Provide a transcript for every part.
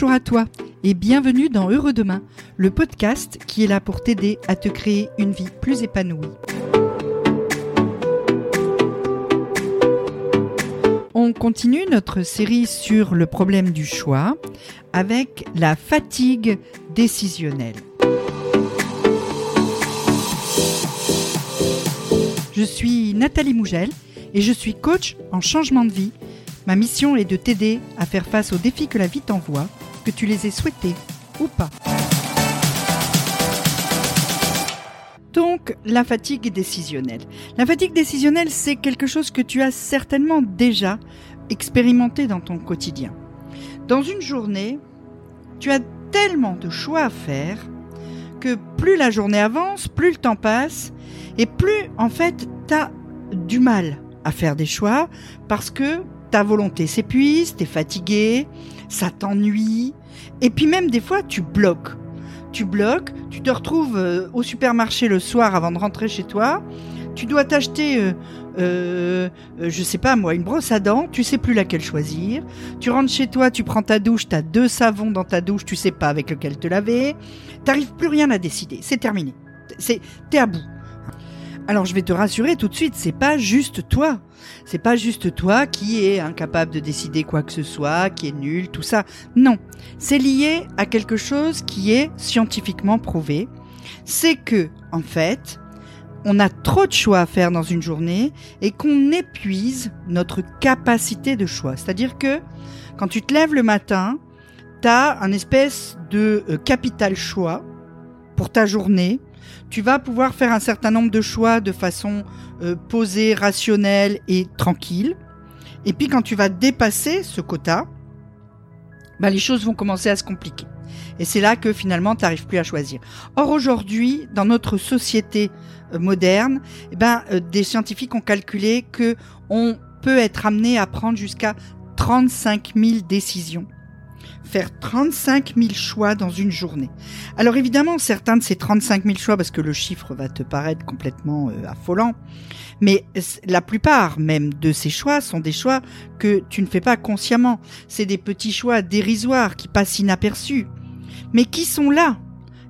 Bonjour à toi et bienvenue dans Heureux Demain, le podcast qui est là pour t'aider à te créer une vie plus épanouie. On continue notre série sur le problème du choix avec la fatigue décisionnelle. Je suis Nathalie Mougel et je suis coach en changement de vie. Ma mission est de t'aider à faire face aux défis que la vie t'envoie, que tu les aies souhaités ou pas. Donc, la fatigue décisionnelle. La fatigue décisionnelle, c'est quelque chose que tu as certainement déjà expérimenté dans ton quotidien. Dans une journée, tu as tellement de choix à faire que plus la journée avance, plus le temps passe, et plus en fait tu as du mal à faire des choix parce que ta volonté s'épuise, tu es fatigué, ça t'ennuie, et puis même des fois tu bloques. Tu bloques, tu te retrouves euh, au supermarché le soir avant de rentrer chez toi, tu dois t'acheter, euh, euh, je sais pas moi, une brosse à dents, tu sais plus laquelle choisir. Tu rentres chez toi, tu prends ta douche, tu as deux savons dans ta douche, tu sais pas avec lequel te laver. T'arrives plus rien à décider, c'est terminé. C'est, t'es à bout. Alors je vais te rassurer tout de suite, c'est pas juste toi. C'est pas juste toi qui est incapable de décider quoi que ce soit, qui est nul, tout ça. Non, c'est lié à quelque chose qui est scientifiquement prouvé. C'est que, en fait, on a trop de choix à faire dans une journée et qu'on épuise notre capacité de choix. C'est-à-dire que quand tu te lèves le matin, tu as un espèce de euh, capital choix pour ta journée tu vas pouvoir faire un certain nombre de choix de façon euh, posée, rationnelle et tranquille. Et puis quand tu vas dépasser ce quota, bah, les choses vont commencer à se compliquer. Et c'est là que finalement tu n'arrives plus à choisir. Or aujourd'hui, dans notre société euh, moderne, eh ben, euh, des scientifiques ont calculé que on peut être amené à prendre jusqu'à 35 000 décisions faire 35 000 choix dans une journée. Alors évidemment, certains de ces 35 000 choix, parce que le chiffre va te paraître complètement euh, affolant, mais la plupart même de ces choix sont des choix que tu ne fais pas consciemment. C'est des petits choix dérisoires qui passent inaperçus, mais qui sont là?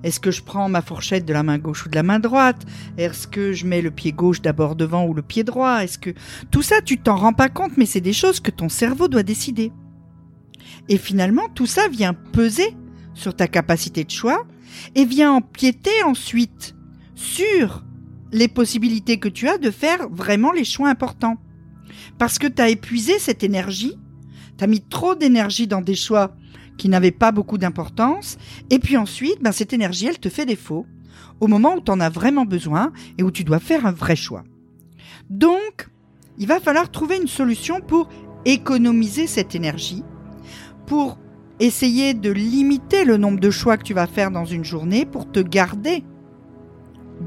Est-ce que je prends ma fourchette de la main gauche ou de la main droite? Est-ce que je mets le pied gauche d'abord devant ou le pied droit? Est-ce que tout ça tu t'en rends pas compte mais c'est des choses que ton cerveau doit décider. Et finalement, tout ça vient peser sur ta capacité de choix et vient empiéter ensuite sur les possibilités que tu as de faire vraiment les choix importants. Parce que tu as épuisé cette énergie, tu as mis trop d'énergie dans des choix qui n'avaient pas beaucoup d'importance, et puis ensuite, ben, cette énergie, elle te fait défaut au moment où tu en as vraiment besoin et où tu dois faire un vrai choix. Donc, il va falloir trouver une solution pour économiser cette énergie pour essayer de limiter le nombre de choix que tu vas faire dans une journée pour te garder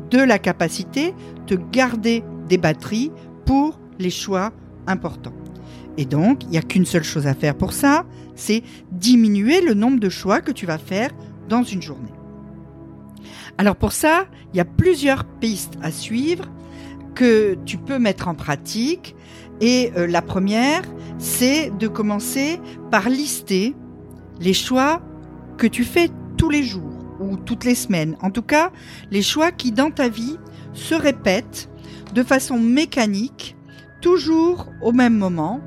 de la capacité, te garder des batteries pour les choix importants. Et donc, il n'y a qu'une seule chose à faire pour ça, c'est diminuer le nombre de choix que tu vas faire dans une journée. Alors pour ça, il y a plusieurs pistes à suivre que tu peux mettre en pratique. Et euh, la première, c'est de commencer par lister les choix que tu fais tous les jours ou toutes les semaines. En tout cas, les choix qui dans ta vie se répètent de façon mécanique, toujours au même moment,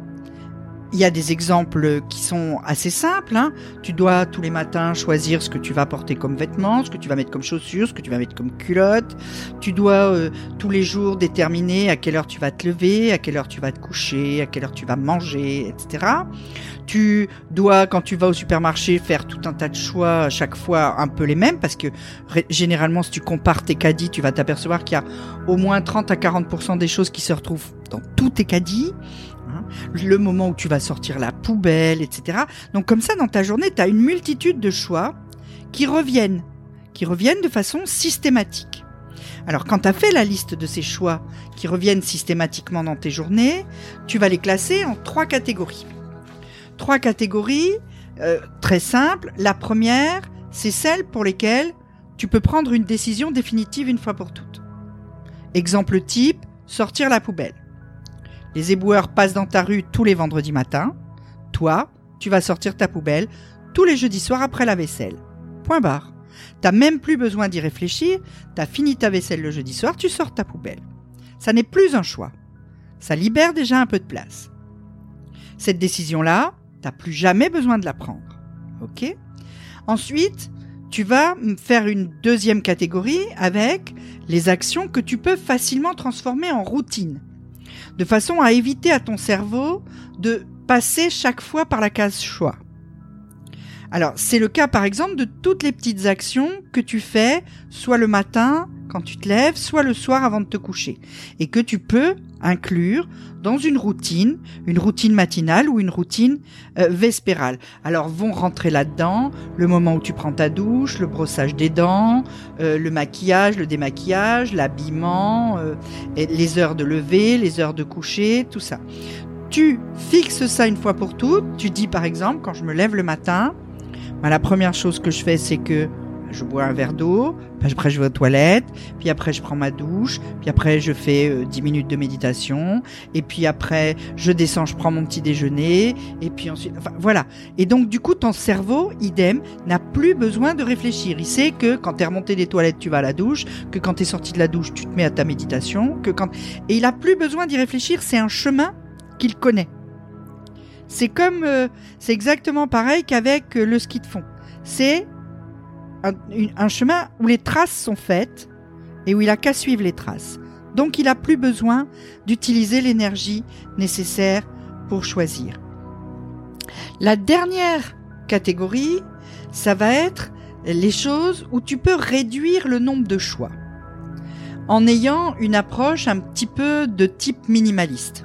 il y a des exemples qui sont assez simples. Hein. Tu dois tous les matins choisir ce que tu vas porter comme vêtements, ce que tu vas mettre comme chaussures, ce que tu vas mettre comme culotte. Tu dois euh, tous les jours déterminer à quelle heure tu vas te lever, à quelle heure tu vas te coucher, à quelle heure tu vas manger, etc. Tu dois, quand tu vas au supermarché, faire tout un tas de choix, à chaque fois un peu les mêmes, parce que généralement, si tu compares tes caddies, tu vas t'apercevoir qu'il y a au moins 30 à 40% des choses qui se retrouvent dans tous tes caddies. Le moment où tu vas sortir la poubelle, etc. Donc comme ça, dans ta journée, tu as une multitude de choix qui reviennent, qui reviennent de façon systématique. Alors quand tu as fait la liste de ces choix qui reviennent systématiquement dans tes journées, tu vas les classer en trois catégories. Trois catégories euh, très simples. La première, c'est celle pour lesquelles tu peux prendre une décision définitive une fois pour toutes. Exemple type, sortir la poubelle. Les éboueurs passent dans ta rue tous les vendredis matins. Toi, tu vas sortir ta poubelle tous les jeudis soirs après la vaisselle. Point barre. T'as même plus besoin d'y réfléchir, t'as fini ta vaisselle le jeudi soir, tu sors ta poubelle. Ça n'est plus un choix. Ça libère déjà un peu de place. Cette décision-là, t'as plus jamais besoin de la prendre. Ensuite, tu vas faire une deuxième catégorie avec les actions que tu peux facilement transformer en routine, de façon à éviter à ton cerveau de passer chaque fois par la case choix. Alors, c'est le cas par exemple de toutes les petites actions que tu fais, soit le matin quand tu te lèves, soit le soir avant de te coucher, et que tu peux inclure dans une routine, une routine matinale ou une routine euh, vespérale. Alors vont rentrer là-dedans le moment où tu prends ta douche, le brossage des dents, euh, le maquillage, le démaquillage, l'habillement, euh, les heures de lever, les heures de coucher, tout ça. Tu fixes ça une fois pour toutes. Tu dis par exemple, quand je me lève le matin, bah, la première chose que je fais, c'est que je bois un verre d'eau, après je vais aux toilettes, puis après je prends ma douche, puis après je fais euh, 10 minutes de méditation, et puis après je descends, je prends mon petit déjeuner, et puis ensuite, enfin voilà. Et donc du coup ton cerveau, idem, n'a plus besoin de réfléchir. Il sait que quand t'es remonté des toilettes, tu vas à la douche, que quand t'es sorti de la douche, tu te mets à ta méditation, que quand et il a plus besoin d'y réfléchir. C'est un chemin qu'il connaît. C'est comme, euh, c'est exactement pareil qu'avec euh, le ski de fond. C'est un, chemin où les traces sont faites et où il a qu'à suivre les traces. Donc il n'a plus besoin d'utiliser l'énergie nécessaire pour choisir. La dernière catégorie, ça va être les choses où tu peux réduire le nombre de choix en ayant une approche un petit peu de type minimaliste.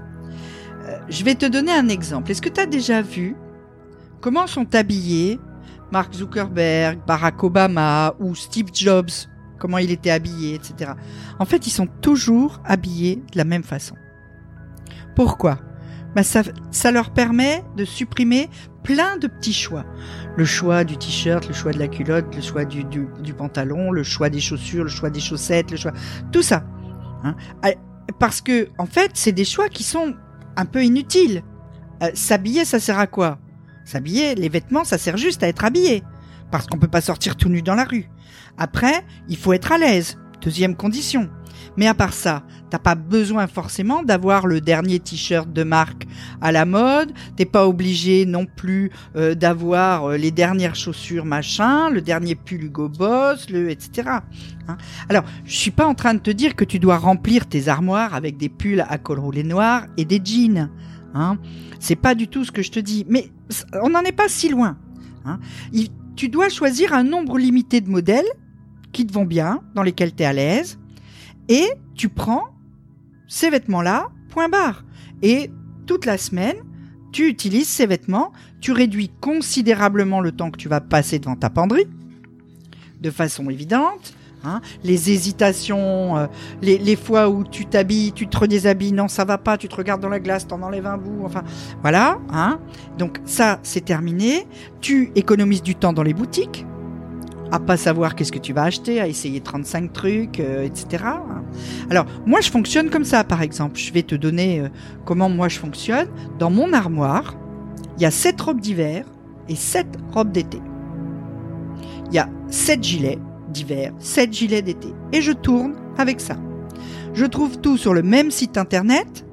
Euh, je vais te donner un exemple. Est-ce que tu as déjà vu comment sont habillés Mark Zuckerberg, Barack Obama ou Steve Jobs, comment il était habillé, etc. En fait, ils sont toujours habillés de la même façon. Pourquoi? Ben ça, leur permet de supprimer plein de petits choix. Le choix du t-shirt, le choix de la culotte, le choix du, pantalon, le choix des chaussures, le choix des chaussettes, le choix... Tout ça. Hein ah, Parce que, en fait, c'est des choix qui sont un peu inutiles. Euh, S'habiller, ça sert à quoi? S'habiller, les vêtements, ça sert juste à être habillé. Parce qu'on peut pas sortir tout nu dans la rue. Après, il faut être à l'aise. Deuxième condition. Mais à part ça, t'as pas besoin forcément d'avoir le dernier t-shirt de marque à la mode. T'es pas obligé non plus euh, d'avoir euh, les dernières chaussures machin, le dernier pull Hugo Boss, le etc. Hein. Alors, je suis pas en train de te dire que tu dois remplir tes armoires avec des pulls à col roulé noir et des jeans. Hein. C'est pas du tout ce que je te dis. Mais on n'en est pas si loin. Hein. tu dois choisir un nombre limité de modèles qui te vont bien, dans lesquels tu es à l'aise, et tu prends ces vêtements-là, point barre. Et toute la semaine, tu utilises ces vêtements, tu réduis considérablement le temps que tu vas passer devant ta penderie, de façon évidente, Hein, les hésitations, euh, les, fois où tu t'habilles, tu te redéshabilles, non ça va pas, tu te regardes dans la glace, t'en enlèves un bout, enfin voilà. Hein. Donc ça c'est terminé. Tu économises du temps dans les boutiques, à pas savoir qu'est-ce que tu vas acheter, à essayer 35 trucs, euh, etc. Alors moi je fonctionne comme ça par exemple. Je vais te donner euh, comment moi je fonctionne. Dans mon armoire, il y a 7 robes d'hiver et 7 robes d'été. Il y a 7 gilets d'hiver, 7 gilets d'été. Et je tourne avec ça. Je trouve tout sur le même site internet,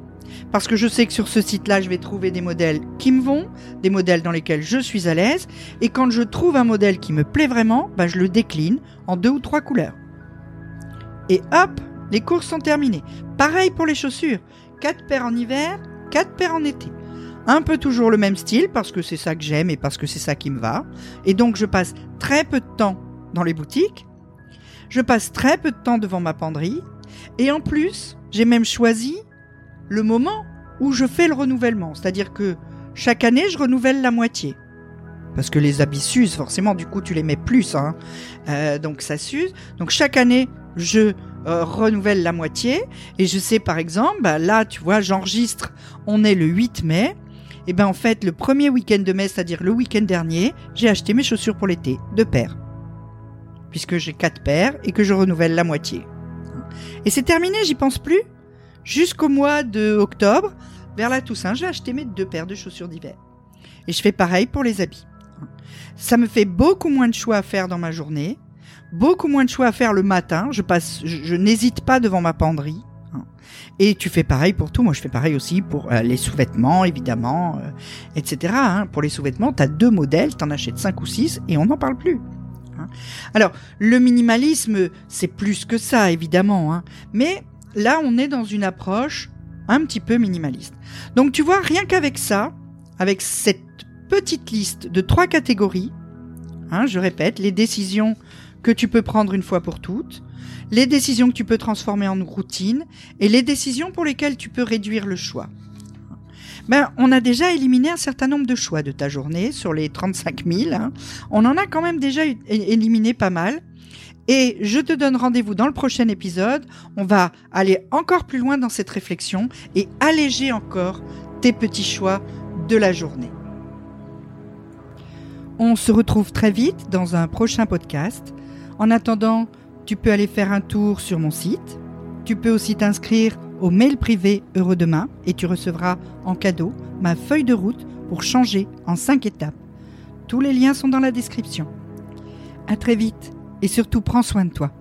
parce que je sais que sur ce site-là, je vais trouver des modèles qui me vont, des modèles dans lesquels je suis à l'aise, et quand je trouve un modèle qui me plaît vraiment, bah, je le décline en deux ou trois couleurs. Et hop, les courses sont terminées. Pareil pour les chaussures. 4 paires en hiver, 4 paires en été. Un peu toujours le même style parce que c'est ça que j'aime et parce que c'est ça qui me va. Et donc je passe très peu de temps dans les boutiques. Je passe très peu de temps devant ma penderie. Et en plus, j'ai même choisi le moment où je fais le renouvellement. C'est-à-dire que chaque année, je renouvelle la moitié. Parce que les habits s'usent, forcément, du coup, tu les mets plus. Hein. Euh, donc ça s'use. Donc chaque année, je euh, renouvelle la moitié. Et je sais, par exemple, bah, là, tu vois, j'enregistre, on est le 8 mai. Et ben en fait, le premier week-end de mai, c'est-à-dire le week-end dernier, j'ai acheté mes chaussures pour l'été, deux paires puisque j'ai quatre paires et que je renouvelle la moitié. Et c'est terminé, j'y pense plus. Jusqu'au mois de octobre, vers la Toussaint, je vais acheter mes deux paires de chaussures d'hiver. Et je fais pareil pour les habits. Ça me fait beaucoup moins de choix à faire dans ma journée, beaucoup moins de choix à faire le matin. Je passe, je, n'hésite pas devant ma penderie. Et tu fais pareil pour tout. Moi, je fais pareil aussi pour euh, les sous-vêtements, évidemment, euh, etc. Hein. Pour les sous-vêtements, tu as deux modèles, tu en achètes cinq ou six et on n'en parle plus. Hein. Alors, le minimalisme, c'est plus que ça, évidemment. Mais là, on est dans une approche un petit peu minimaliste. Donc, tu vois, rien qu'avec ça, avec cette petite liste de trois catégories, je répète, les décisions que tu peux prendre une fois pour toutes, les décisions que tu peux transformer en routine et les décisions pour lesquelles tu peux réduire le choix. Ben, on a déjà éliminé un certain nombre de choix de ta journée sur les 35 000. Hein. On en a quand même déjà éliminé pas mal. Et je te donne rendez-vous dans le prochain épisode. On va aller encore plus loin dans cette réflexion et alléger encore tes petits choix de la journée. On se retrouve très vite dans un prochain podcast. En attendant, tu peux aller faire un tour sur mon site. Tu peux aussi t'inscrire au mail privé Heureux Demain et tu recevras en cadeau ma feuille de route pour changer en 5 étapes. Tous les liens sont dans la description. À très vite et surtout prends soin de toi.